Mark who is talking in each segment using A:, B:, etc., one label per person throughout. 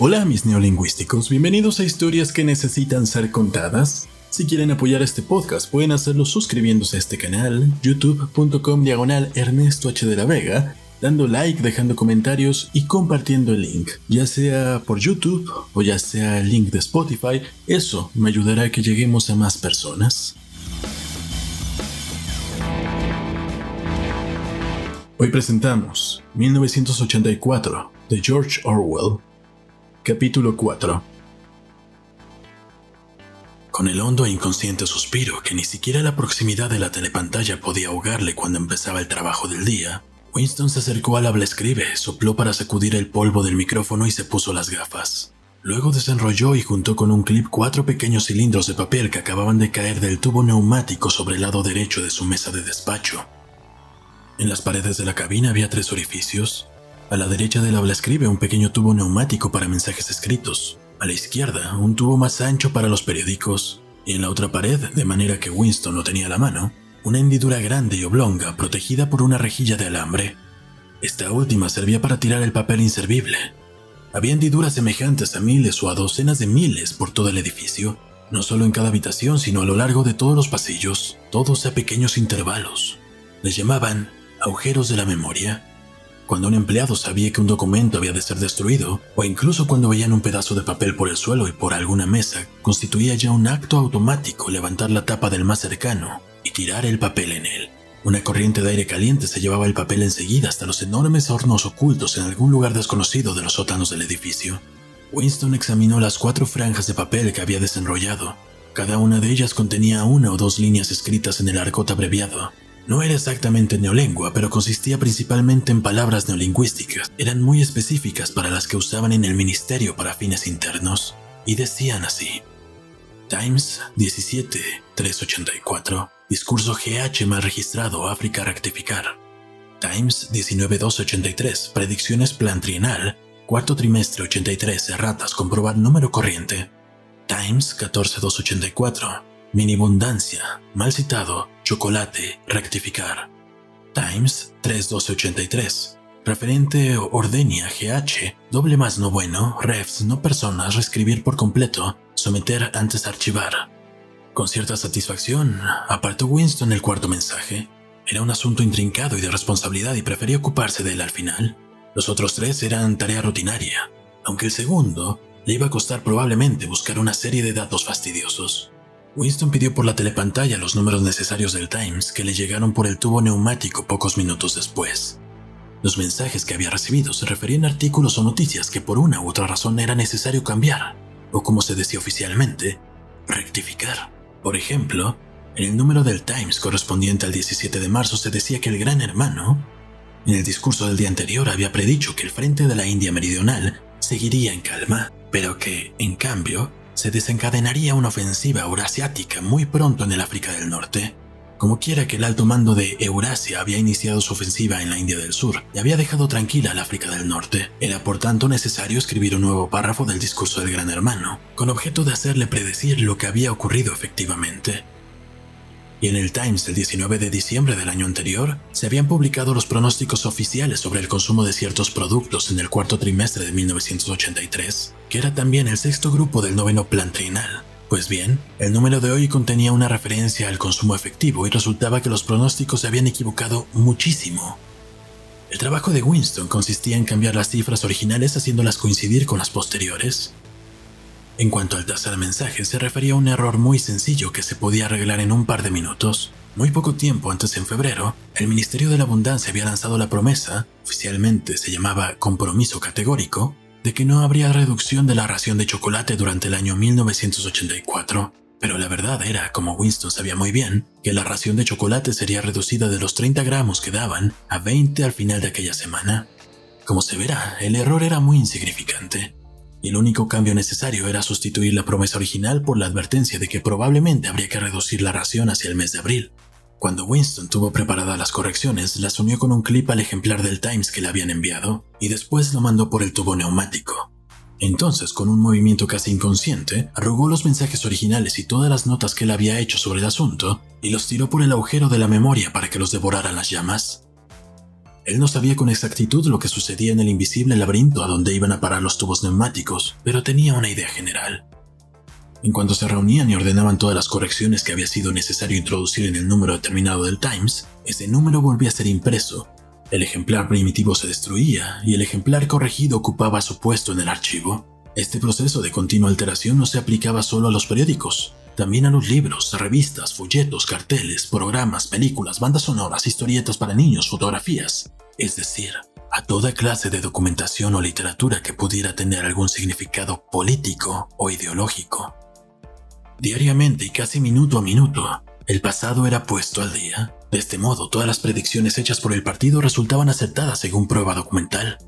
A: Hola mis neolingüísticos, bienvenidos a historias que necesitan ser contadas. Si quieren apoyar este podcast pueden hacerlo suscribiéndose a este canal, youtube.com diagonal Ernesto H. de la Vega, dando like, dejando comentarios y compartiendo el link, ya sea por YouTube o ya sea el link de Spotify, eso me ayudará a que lleguemos a más personas. Hoy presentamos 1984 de George Orwell, capítulo 4. Con el hondo e inconsciente suspiro que ni siquiera la proximidad de la telepantalla podía ahogarle cuando empezaba el trabajo del día, Winston se acercó al habla escribe, sopló para sacudir el polvo del micrófono y se puso las gafas. Luego desenrolló y juntó con un clip cuatro pequeños cilindros de papel que acababan de caer del tubo neumático sobre el lado derecho de su mesa de despacho. En las paredes de la cabina había tres orificios. A la derecha del habla escribe un pequeño tubo neumático para mensajes escritos. A la izquierda, un tubo más ancho para los periódicos. Y en la otra pared, de manera que Winston no tenía la mano, una hendidura grande y oblonga protegida por una rejilla de alambre. Esta última servía para tirar el papel inservible. Había hendiduras semejantes a miles o a docenas de miles por todo el edificio, no solo en cada habitación, sino a lo largo de todos los pasillos, todos a pequeños intervalos. Les llamaban agujeros de la memoria. Cuando un empleado sabía que un documento había de ser destruido, o incluso cuando veían un pedazo de papel por el suelo y por alguna mesa, constituía ya un acto automático levantar la tapa del más cercano y tirar el papel en él. Una corriente de aire caliente se llevaba el papel enseguida hasta los enormes hornos ocultos en algún lugar desconocido de los sótanos del edificio. Winston examinó las cuatro franjas de papel que había desenrollado. Cada una de ellas contenía una o dos líneas escritas en el argot abreviado. No era exactamente neolengua, pero consistía principalmente en palabras neolingüísticas. Eran muy específicas para las que usaban en el ministerio para fines internos, y decían así. Times 17 384 Discurso GH mal registrado África rectificar. Times 19283 Predicciones plan trienal Cuarto trimestre 83 Erratas comprobar número corriente. Times 14284 Minibundancia, mal citado, chocolate, rectificar. Times 3283. Referente Ordenia GH, doble más no bueno, refs no personas, reescribir por completo, someter antes archivar. Con cierta satisfacción, apartó Winston el cuarto mensaje. Era un asunto intrincado y de responsabilidad y prefería ocuparse de él al final. Los otros tres eran tarea rutinaria, aunque el segundo le iba a costar probablemente buscar una serie de datos fastidiosos. Winston pidió por la telepantalla los números necesarios del Times que le llegaron por el tubo neumático pocos minutos después. Los mensajes que había recibido se referían a artículos o noticias que por una u otra razón era necesario cambiar, o como se decía oficialmente, rectificar. Por ejemplo, en el número del Times correspondiente al 17 de marzo se decía que el gran hermano, en el discurso del día anterior, había predicho que el frente de la India Meridional seguiría en calma, pero que, en cambio, se desencadenaría una ofensiva eurasiática muy pronto en el África del Norte. Como quiera que el alto mando de Eurasia había iniciado su ofensiva en la India del Sur y había dejado tranquila al África del Norte, era por tanto necesario escribir un nuevo párrafo del discurso del Gran Hermano, con objeto de hacerle predecir lo que había ocurrido efectivamente. Y en el Times del 19 de diciembre del año anterior se habían publicado los pronósticos oficiales sobre el consumo de ciertos productos en el cuarto trimestre de 1983, que era también el sexto grupo del noveno plan trienal. Pues bien, el número de hoy contenía una referencia al consumo efectivo y resultaba que los pronósticos se habían equivocado muchísimo. El trabajo de Winston consistía en cambiar las cifras originales haciéndolas coincidir con las posteriores. En cuanto al tercer mensaje, se refería a un error muy sencillo que se podía arreglar en un par de minutos. Muy poco tiempo antes, en febrero, el Ministerio de la Abundancia había lanzado la promesa, oficialmente se llamaba compromiso categórico, de que no habría reducción de la ración de chocolate durante el año 1984. Pero la verdad era, como Winston sabía muy bien, que la ración de chocolate sería reducida de los 30 gramos que daban a 20 al final de aquella semana. Como se verá, el error era muy insignificante, y el único cambio necesario era sustituir la promesa original por la advertencia de que probablemente habría que reducir la ración hacia el mes de abril. Cuando Winston tuvo preparadas las correcciones, las unió con un clip al ejemplar del Times que le habían enviado y después lo mandó por el tubo neumático. Entonces, con un movimiento casi inconsciente, arrugó los mensajes originales y todas las notas que él había hecho sobre el asunto y los tiró por el agujero de la memoria para que los devoraran las llamas. Él no sabía con exactitud lo que sucedía en el invisible laberinto a donde iban a parar los tubos neumáticos, pero tenía una idea general. En cuanto se reunían y ordenaban todas las correcciones que había sido necesario introducir en el número determinado del Times, ese número volvía a ser impreso. El ejemplar primitivo se destruía y el ejemplar corregido ocupaba su puesto en el archivo. Este proceso de continua alteración no se aplicaba solo a los periódicos, también a los libros, revistas, folletos, carteles, programas, películas, bandas sonoras, historietas para niños, fotografías, es decir, a toda clase de documentación o literatura que pudiera tener algún significado político o ideológico. Diariamente y casi minuto a minuto, el pasado era puesto al día. De este modo, todas las predicciones hechas por el partido resultaban acertadas según prueba documental.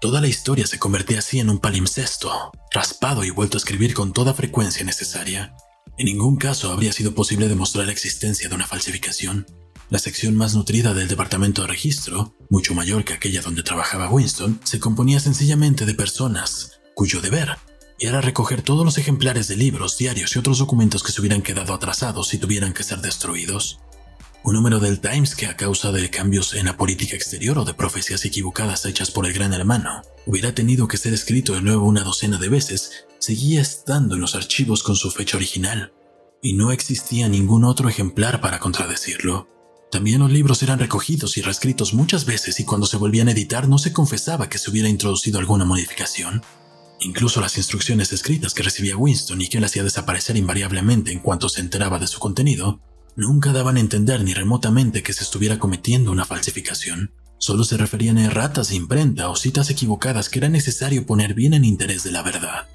A: Toda la historia se convertía así en un palimpsesto, raspado y vuelto a escribir con toda frecuencia necesaria, en ningún caso habría sido posible demostrar la existencia de una falsificación. La sección más nutrida del departamento de registro, mucho mayor que aquella donde trabajaba Winston, se componía sencillamente de personas cuyo deber era recoger todos los ejemplares de libros, diarios y otros documentos que se hubieran quedado atrasados y tuvieran que ser destruidos. Un número del Times que a causa de cambios en la política exterior o de profecías equivocadas hechas por el gran hermano, hubiera tenido que ser escrito de nuevo una docena de veces, seguía estando en los archivos con su fecha original, y no existía ningún otro ejemplar para contradecirlo. También los libros eran recogidos y reescritos muchas veces y cuando se volvían a editar no se confesaba que se hubiera introducido alguna modificación. Incluso las instrucciones escritas que recibía Winston y que él hacía desaparecer invariablemente en cuanto se enteraba de su contenido, nunca daban a entender ni remotamente que se estuviera cometiendo una falsificación. Solo se referían a erratas de imprenta o citas equivocadas que era necesario poner bien en interés de la verdad.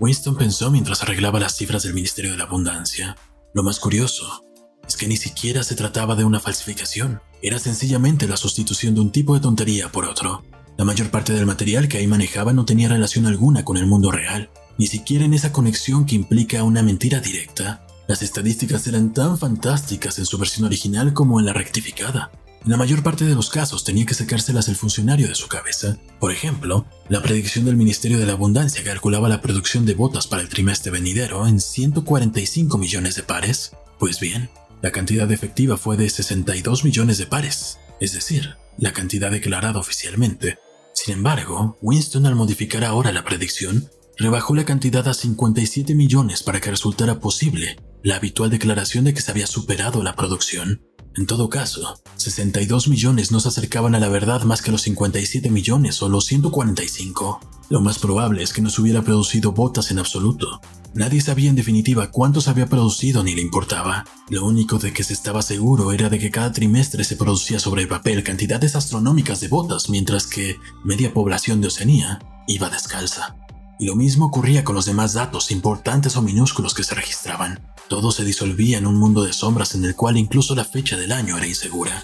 A: Winston pensó mientras arreglaba las cifras del Ministerio de la Abundancia. Lo más curioso es que ni siquiera se trataba de una falsificación, era sencillamente la sustitución de un tipo de tontería por otro. La mayor parte del material que ahí manejaba no tenía relación alguna con el mundo real, ni siquiera en esa conexión que implica una mentira directa. Las estadísticas eran tan fantásticas en su versión original como en la rectificada. En la mayor parte de los casos tenía que sacárselas el funcionario de su cabeza. Por ejemplo, la predicción del Ministerio de la Abundancia calculaba la producción de botas para el trimestre venidero en 145 millones de pares. Pues bien, la cantidad efectiva fue de 62 millones de pares, es decir, la cantidad declarada oficialmente. Sin embargo, Winston al modificar ahora la predicción, rebajó la cantidad a 57 millones para que resultara posible la habitual declaración de que se había superado la producción. En todo caso, 62 millones no se acercaban a la verdad más que los 57 millones o los 145. Lo más probable es que no se hubiera producido botas en absoluto. Nadie sabía en definitiva cuántos había producido ni le importaba. Lo único de que se estaba seguro era de que cada trimestre se producía sobre el papel cantidades astronómicas de botas, mientras que media población de Oceanía iba descalza. Y lo mismo ocurría con los demás datos importantes o minúsculos que se registraban. Todo se disolvía en un mundo de sombras en el cual incluso la fecha del año era insegura.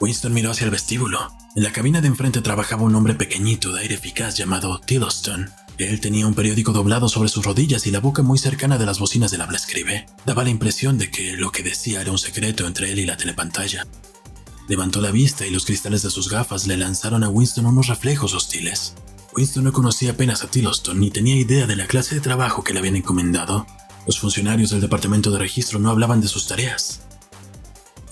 A: Winston miró hacia el vestíbulo. En la cabina de enfrente trabajaba un hombre pequeñito de aire eficaz llamado Tiddleston. Él tenía un periódico doblado sobre sus rodillas y la boca muy cercana de las bocinas del habla escribe. Daba la impresión de que lo que decía era un secreto entre él y la telepantalla. Levantó la vista y los cristales de sus gafas le lanzaron a Winston unos reflejos hostiles. Winston no conocía apenas a Tiddleston ni tenía idea de la clase de trabajo que le habían encomendado. Los funcionarios del departamento de registro no hablaban de sus tareas.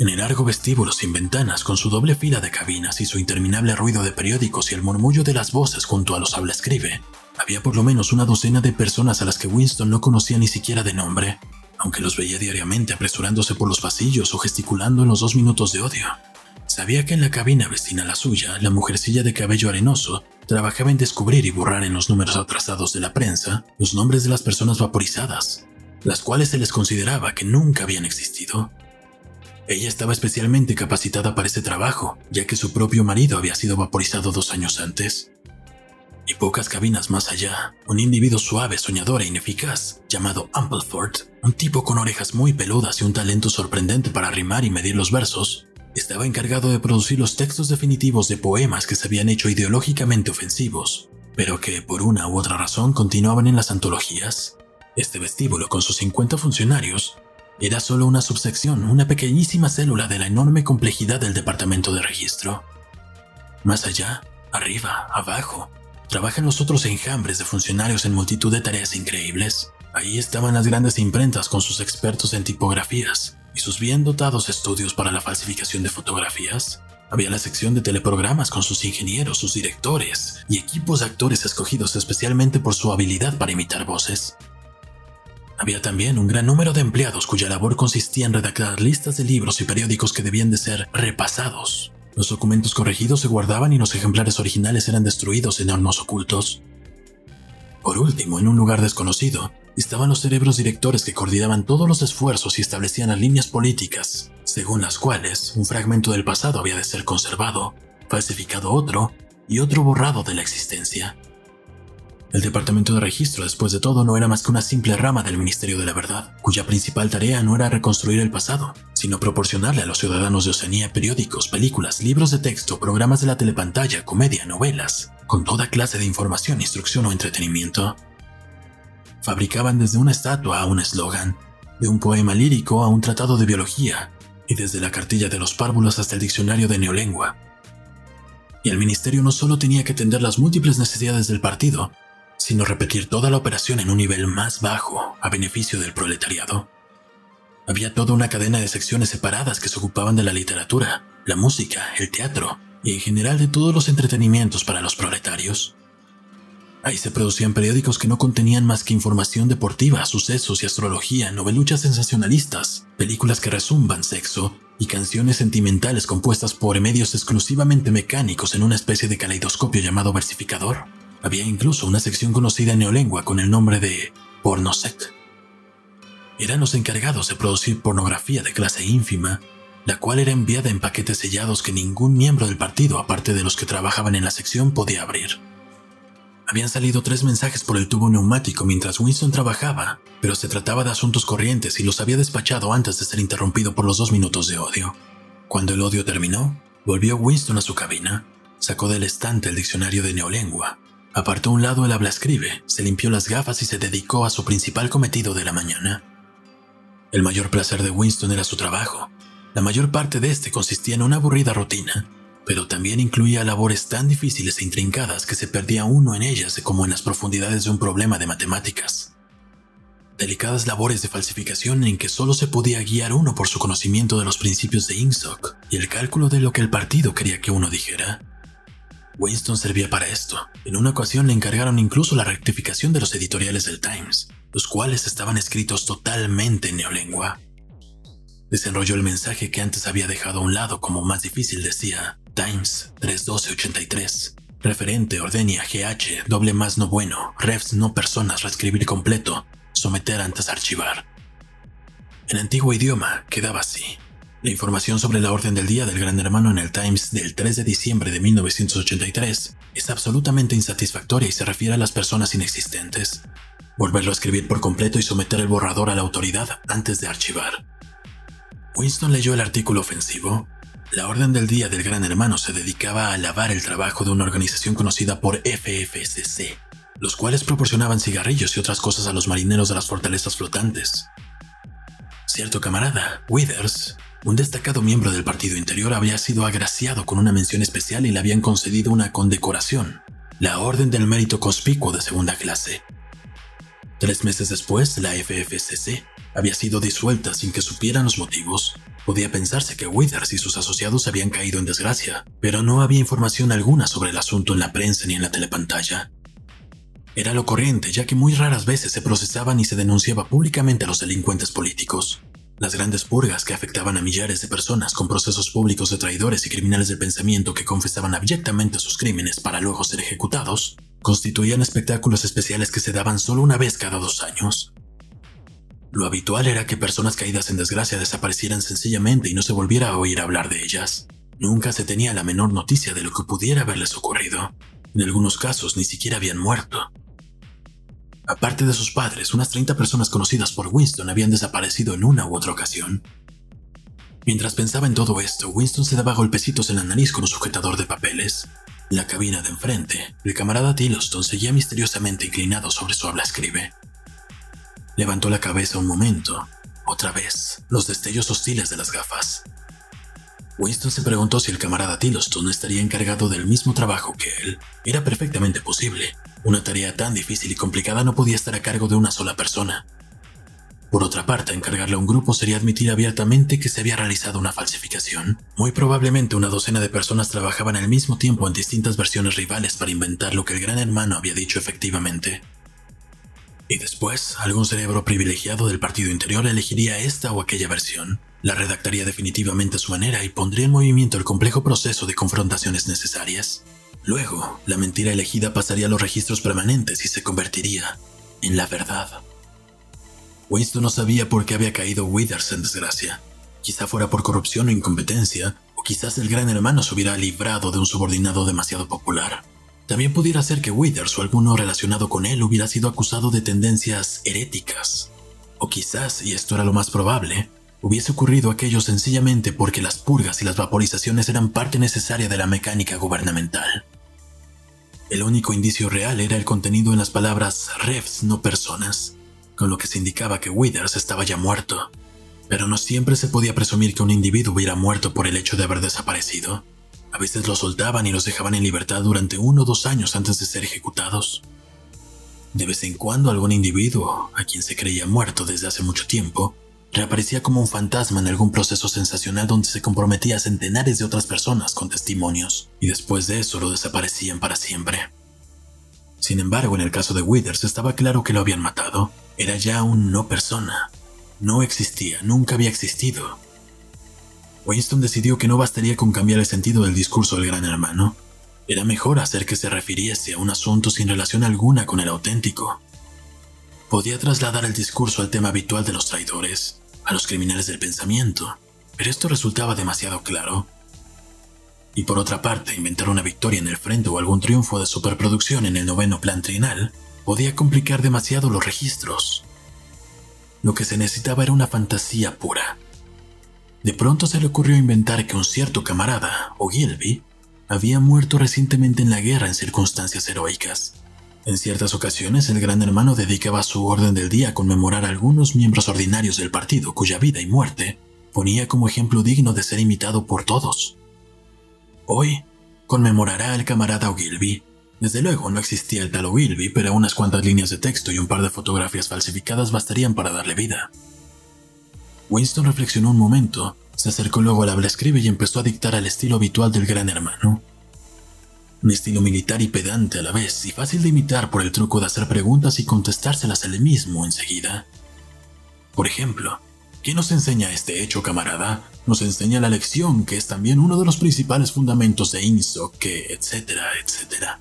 A: En el largo vestíbulo sin ventanas, con su doble fila de cabinas y su interminable ruido de periódicos y el murmullo de las voces junto a los habla escribe, había por lo menos una docena de personas a las que Winston no conocía ni siquiera de nombre, aunque los veía diariamente apresurándose por los pasillos o gesticulando en los dos minutos de odio. Sabía que en la cabina vecina a la suya, la mujercilla de cabello arenoso trabajaba en descubrir y borrar en los números atrasados de la prensa los nombres de las personas vaporizadas, las cuales se les consideraba que nunca habían existido. Ella estaba especialmente capacitada para ese trabajo, ya que su propio marido había sido vaporizado dos años antes. Y pocas cabinas más allá, un individuo suave, soñador e ineficaz, llamado Ampleford, un tipo con orejas muy peludas y un talento sorprendente para rimar y medir los versos, estaba encargado de producir los textos definitivos de poemas que se habían hecho ideológicamente ofensivos, pero que por una u otra razón continuaban en las antologías. Este vestíbulo, con sus 50 funcionarios, era solo una subsección, una pequeñísima célula de la enorme complejidad del departamento de registro. Más allá, arriba, abajo, trabajan los otros enjambres de funcionarios en multitud de tareas increíbles. Ahí estaban las grandes imprentas con sus expertos en tipografías y sus bien dotados estudios para la falsificación de fotografías. Había la sección de teleprogramas con sus ingenieros, sus directores y equipos de actores escogidos especialmente por su habilidad para imitar voces. Había también un gran número de empleados cuya labor consistía en redactar listas de libros y periódicos que debían de ser repasados. Los documentos corregidos se guardaban y los ejemplares originales eran destruidos en hornos ocultos. Por último, en un lugar desconocido, estaban los cerebros directores que coordinaban todos los esfuerzos y establecían las líneas políticas, según las cuales un fragmento del pasado había de ser conservado, falsificado otro y otro borrado de la existencia. El Departamento de Registro, después de todo, no era más que una simple rama del Ministerio de la Verdad, cuya principal tarea no era reconstruir el pasado, sino proporcionarle a los ciudadanos de Oceanía periódicos, películas, libros de texto, programas de la telepantalla, comedia, novelas, con toda clase de información, instrucción o entretenimiento. Fabricaban desde una estatua a un eslogan, de un poema lírico a un tratado de biología, y desde la cartilla de los párvulos hasta el diccionario de neolengua. Y el ministerio no solo tenía que atender las múltiples necesidades del partido, sino repetir toda la operación en un nivel más bajo, a beneficio del proletariado. Había toda una cadena de secciones separadas que se ocupaban de la literatura, la música, el teatro y en general de todos los entretenimientos para los proletarios. Ahí se producían periódicos que no contenían más que información deportiva, sucesos y astrología, noveluchas sensacionalistas, películas que resumban sexo y canciones sentimentales compuestas por medios exclusivamente mecánicos en una especie de caleidoscopio llamado versificador. Había incluso una sección conocida en neolengua con el nombre de Pornosec. Eran los encargados de producir pornografía de clase ínfima, la cual era enviada en paquetes sellados que ningún miembro del partido, aparte de los que trabajaban en la sección, podía abrir. Habían salido tres mensajes por el tubo neumático mientras Winston trabajaba, pero se trataba de asuntos corrientes y los había despachado antes de ser interrumpido por los dos minutos de odio. Cuando el odio terminó, volvió Winston a su cabina, sacó del estante el diccionario de neolengua Apartó un lado el habla escribe, se limpió las gafas y se dedicó a su principal cometido de la mañana. El mayor placer de Winston era su trabajo. La mayor parte de este consistía en una aburrida rutina, pero también incluía labores tan difíciles e intrincadas que se perdía uno en ellas como en las profundidades de un problema de matemáticas. Delicadas labores de falsificación en que solo se podía guiar uno por su conocimiento de los principios de INSOC y el cálculo de lo que el partido quería que uno dijera. Winston servía para esto. En una ocasión le encargaron incluso la rectificación de los editoriales del Times, los cuales estaban escritos totalmente en neolengua. Desenrolló el mensaje que antes había dejado a un lado como más difícil, decía Times 31283. Referente, ordenia, GH, doble más no bueno, refs no personas, reescribir completo, someter antes archivar. En antiguo idioma quedaba así. La información sobre la orden del día del Gran Hermano en el Times del 3 de diciembre de 1983 es absolutamente insatisfactoria y se refiere a las personas inexistentes. Volverlo a escribir por completo y someter el borrador a la autoridad antes de archivar. Winston leyó el artículo ofensivo. La orden del día del Gran Hermano se dedicaba a alabar el trabajo de una organización conocida por FFCC, los cuales proporcionaban cigarrillos y otras cosas a los marineros de las fortalezas flotantes. Cierto camarada, Withers, un destacado miembro del partido interior había sido agraciado con una mención especial y le habían concedido una condecoración, la Orden del Mérito Conspicuo de segunda clase. Tres meses después, la FFCC había sido disuelta sin que supieran los motivos. Podía pensarse que Withers y sus asociados habían caído en desgracia, pero no había información alguna sobre el asunto en la prensa ni en la telepantalla. Era lo corriente, ya que muy raras veces se procesaban y se denunciaba públicamente a los delincuentes políticos. Las grandes purgas que afectaban a millares de personas con procesos públicos de traidores y criminales del pensamiento que confesaban abyectamente sus crímenes para luego ser ejecutados, constituían espectáculos especiales que se daban solo una vez cada dos años. Lo habitual era que personas caídas en desgracia desaparecieran sencillamente y no se volviera a oír hablar de ellas. Nunca se tenía la menor noticia de lo que pudiera haberles ocurrido. En algunos casos ni siquiera habían muerto. Aparte de sus padres, unas 30 personas conocidas por Winston habían desaparecido en una u otra ocasión. Mientras pensaba en todo esto, Winston se daba golpecitos en la nariz con un sujetador de papeles. En la cabina de enfrente, el camarada Tillotson seguía misteriosamente inclinado sobre su habla escribe. Levantó la cabeza un momento. Otra vez, los destellos hostiles de las gafas. Winston se preguntó si el camarada Tillotson estaría encargado del mismo trabajo que él. Era perfectamente posible. Una tarea tan difícil y complicada no podía estar a cargo de una sola persona. Por otra parte, encargarle a un grupo sería admitir abiertamente que se había realizado una falsificación. Muy probablemente una docena de personas trabajaban al mismo tiempo en distintas versiones rivales para inventar lo que el gran hermano había dicho efectivamente. Y después, algún cerebro privilegiado del partido interior elegiría esta o aquella versión, la redactaría definitivamente a su manera y pondría en movimiento el complejo proceso de confrontaciones necesarias. Luego, la mentira elegida pasaría a los registros permanentes y se convertiría en la verdad. Winston no sabía por qué había caído Withers en desgracia. Quizá fuera por corrupción o incompetencia, o quizás el gran hermano se hubiera librado de un subordinado demasiado popular. También pudiera ser que Withers o alguno relacionado con él hubiera sido acusado de tendencias heréticas. O quizás, y esto era lo más probable, hubiese ocurrido aquello sencillamente porque las purgas y las vaporizaciones eran parte necesaria de la mecánica gubernamental. El único indicio real era el contenido en las palabras refs, no personas, con lo que se indicaba que Withers estaba ya muerto. Pero no siempre se podía presumir que un individuo hubiera muerto por el hecho de haber desaparecido. A veces los soltaban y los dejaban en libertad durante uno o dos años antes de ser ejecutados. De vez en cuando algún individuo, a quien se creía muerto desde hace mucho tiempo, reaparecía como un fantasma en algún proceso sensacional donde se comprometía a centenares de otras personas con testimonios, y después de eso lo desaparecían para siempre. Sin embargo, en el caso de Withers estaba claro que lo habían matado, era ya un no persona. No existía, nunca había existido. Winston decidió que no bastaría con cambiar el sentido del discurso del gran hermano. Era mejor hacer que se refiriese a un asunto sin relación alguna con el auténtico. Podía trasladar el discurso al tema habitual de los traidores, a los criminales del pensamiento, pero esto resultaba demasiado claro. Y por otra parte, inventar una victoria en el frente o algún triunfo de superproducción en el noveno plan trinal podía complicar demasiado los registros. Lo que se necesitaba era una fantasía pura. De pronto se le ocurrió inventar que un cierto camarada, Ogilvy, había muerto recientemente en la guerra en circunstancias heroicas. En ciertas ocasiones, el gran hermano dedicaba su orden del día a conmemorar a algunos miembros ordinarios del partido cuya vida y muerte ponía como ejemplo digno de ser imitado por todos. Hoy conmemorará al camarada Ogilvy, desde luego no existía el tal Wilby, pero unas cuantas líneas de texto y un par de fotografías falsificadas bastarían para darle vida. Winston reflexionó un momento, se acercó luego al habla escribe y empezó a dictar al estilo habitual del gran hermano. Un estilo militar y pedante a la vez, y fácil de imitar por el truco de hacer preguntas y contestárselas él mismo enseguida. Por ejemplo, ¿qué nos enseña este hecho, camarada? Nos enseña la lección, que es también uno de los principales fundamentos de INSO, que, etcétera, etcétera.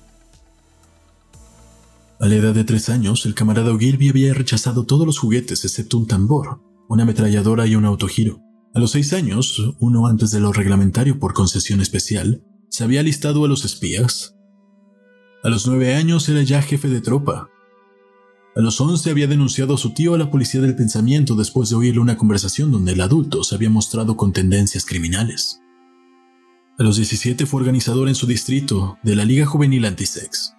A: A la edad de tres años, el camarada Ogilvy había rechazado todos los juguetes excepto un tambor, una ametralladora y un autogiro. A los seis años, uno antes de lo reglamentario por concesión especial, se había alistado a los espías. A los nueve años era ya jefe de tropa. A los once había denunciado a su tío a la policía del pensamiento después de oírle una conversación donde el adulto se había mostrado con tendencias criminales. A los 17 fue organizador en su distrito de la Liga Juvenil Antisex.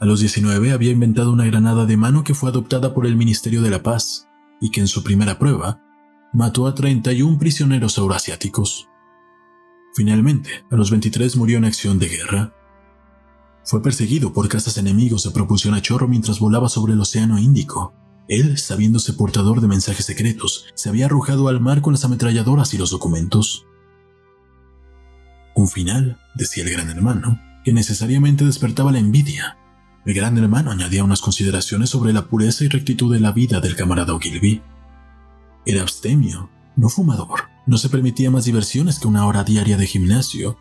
A: A los 19 había inventado una granada de mano que fue adoptada por el Ministerio de la Paz y que en su primera prueba mató a 31 prisioneros euroasiáticos. Finalmente, a los 23 murió en acción de guerra. Fue perseguido por cazas enemigos de propulsión a chorro mientras volaba sobre el Océano Índico. Él, sabiéndose portador de mensajes secretos, se había arrojado al mar con las ametralladoras y los documentos. Un final, decía el gran hermano, que necesariamente despertaba la envidia, el gran hermano añadía unas consideraciones sobre la pureza y rectitud de la vida del camarada Ogilvy. Era abstemio, no fumador, no se permitía más diversiones que una hora diaria de gimnasio,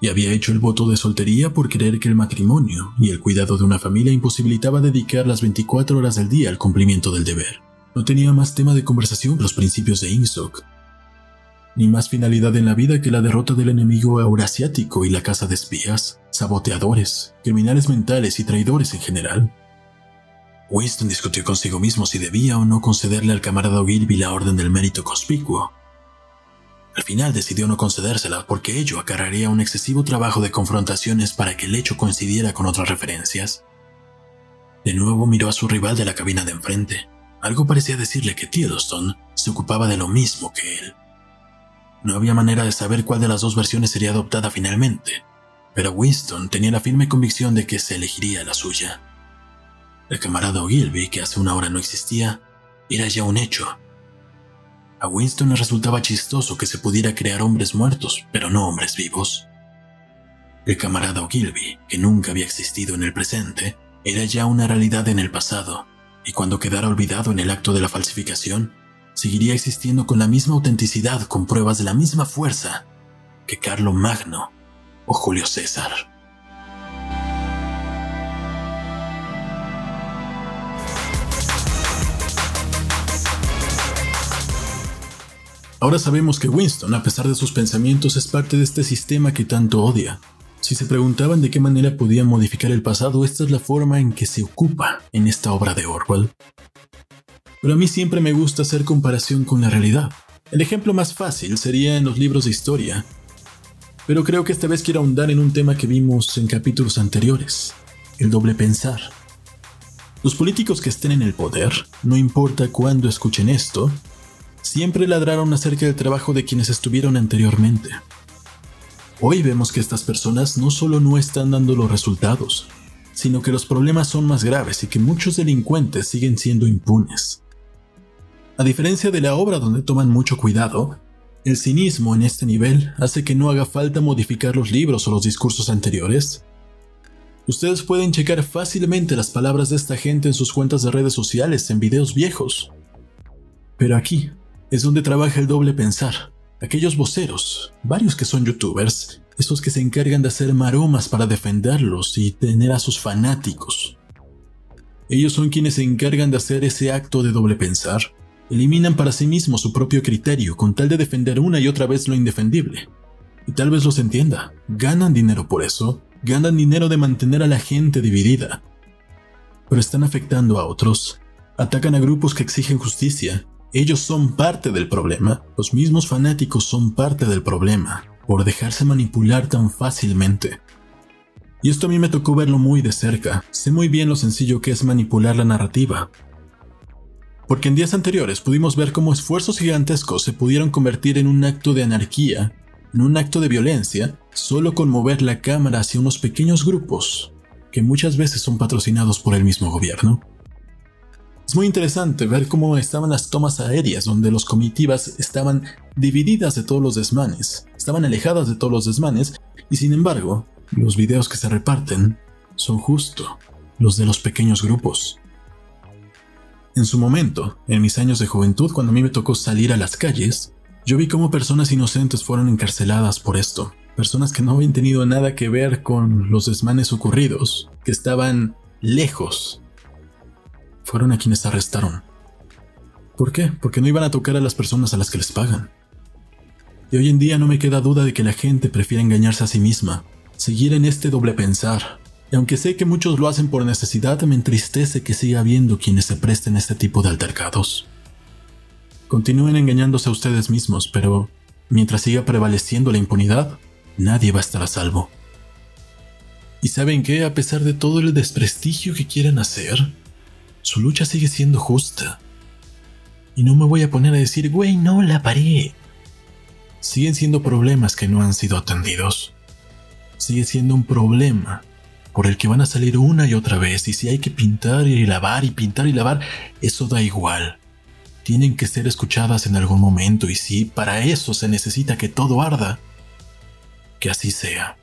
A: y había hecho el voto de soltería por creer que el matrimonio y el cuidado de una familia imposibilitaba dedicar las 24 horas del día al cumplimiento del deber. No tenía más tema de conversación que los principios de INSOC, ni más finalidad en la vida que la derrota del enemigo eurasiático y la caza de espías, saboteadores, criminales mentales y traidores en general. Winston discutió consigo mismo si debía o no concederle al camarada Ogilvy la orden del mérito conspicuo. Al final decidió no concedérsela porque ello acarrearía un excesivo trabajo de confrontaciones para que el hecho coincidiera con otras referencias. De nuevo miró a su rival de la cabina de enfrente. Algo parecía decirle que Tiddleston se ocupaba de lo mismo que él. No había manera de saber cuál de las dos versiones sería adoptada finalmente, pero Winston tenía la firme convicción de que se elegiría la suya. El camarada Ogilvy, que hace una hora no existía, era ya un hecho. A Winston le resultaba chistoso que se pudiera crear hombres muertos, pero no hombres vivos. El camarada Ogilvy, que nunca había existido en el presente, era ya una realidad en el pasado, y cuando quedara olvidado en el acto de la falsificación, seguiría existiendo con la misma autenticidad, con pruebas de la misma fuerza que Carlo Magno o Julio César. Ahora sabemos que Winston, a pesar de sus pensamientos, es parte de este sistema que tanto odia. Si se preguntaban de qué manera podían modificar el pasado, esta es la forma en que se ocupa en esta obra de Orwell. Pero a mí siempre me gusta hacer comparación con la realidad. El ejemplo más fácil sería en los libros de historia, pero creo que esta vez quiero ahondar en un tema que vimos en capítulos anteriores, el doble pensar. Los políticos que estén en el poder, no importa cuándo escuchen esto, siempre ladraron acerca del trabajo de quienes estuvieron anteriormente. Hoy vemos que estas personas no solo no están dando los resultados, sino que los problemas son más graves y que muchos delincuentes siguen siendo impunes. A diferencia de la obra donde toman mucho cuidado, el cinismo en este nivel hace que no haga falta modificar los libros o los discursos anteriores. Ustedes pueden checar fácilmente las palabras de esta gente en sus cuentas de redes sociales, en videos viejos. Pero aquí es donde trabaja el doble pensar. Aquellos voceros, varios que son youtubers, esos que se encargan de hacer maromas para defenderlos y tener a sus fanáticos. Ellos son quienes se encargan de hacer ese acto de doble pensar eliminan para sí mismos su propio criterio con tal de defender una y otra vez lo indefendible. Y tal vez los entienda, ganan dinero por eso, ganan dinero de mantener a la gente dividida. Pero están afectando a otros, atacan a grupos que exigen justicia, ellos son parte del problema, los mismos fanáticos son parte del problema, por dejarse manipular tan fácilmente. Y esto a mí me tocó verlo muy de cerca, sé muy bien lo sencillo que es manipular la narrativa, porque en días anteriores pudimos ver cómo esfuerzos gigantescos se pudieron convertir en un acto de anarquía, en un acto de violencia, solo con mover la cámara hacia unos pequeños grupos, que muchas veces son patrocinados por el mismo gobierno. Es muy interesante ver cómo estaban las tomas aéreas donde los comitivas estaban divididas de todos los desmanes, estaban alejadas de todos los desmanes, y sin embargo, los videos que se reparten son justo los de los pequeños grupos. En su momento, en mis años de juventud, cuando a mí me tocó salir a las calles, yo vi cómo personas inocentes fueron encarceladas por esto. Personas que no habían tenido nada que ver con los desmanes ocurridos, que estaban lejos, fueron a quienes arrestaron. ¿Por qué? Porque no iban a tocar a las personas a las que les pagan. Y hoy en día no me queda duda de que la gente prefiere engañarse a sí misma, seguir en este doble pensar, y aunque sé que muchos lo hacen por necesidad, me entristece que siga habiendo quienes se presten este tipo de altercados. Continúen engañándose a ustedes mismos, pero mientras siga prevaleciendo la impunidad, nadie va a estar a salvo. ¿Y saben qué? A pesar de todo el desprestigio que quieran hacer, su lucha sigue siendo justa. Y no me voy a poner a decir, güey, no la paré. Siguen siendo problemas que no han sido atendidos. Sigue siendo un problema por el que van a salir una y otra vez, y si hay que pintar y lavar y pintar y lavar, eso da igual. Tienen que ser escuchadas en algún momento, y si para eso se necesita que todo arda, que así sea.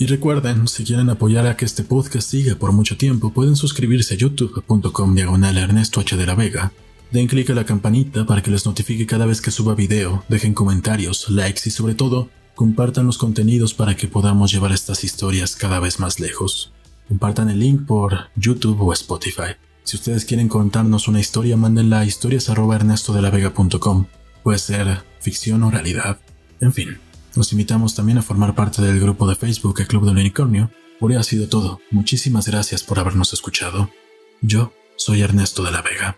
A: Y recuerden, si quieren apoyar a que este podcast siga por mucho tiempo, pueden suscribirse a youtube.com diagonal Ernesto H. de la Vega. Den clic a la campanita para que les notifique cada vez que suba video, dejen comentarios, likes y sobre todo, compartan los contenidos para que podamos llevar estas historias cada vez más lejos. Compartan el link por YouTube o Spotify. Si ustedes quieren contarnos una historia, mándenla a historias.ernestodelavega.com. Puede ser ficción o realidad. En fin, los invitamos también a formar parte del grupo de Facebook El Club del Unicornio. Por hoy ha sido todo. Muchísimas gracias por habernos escuchado. Yo soy Ernesto de la Vega.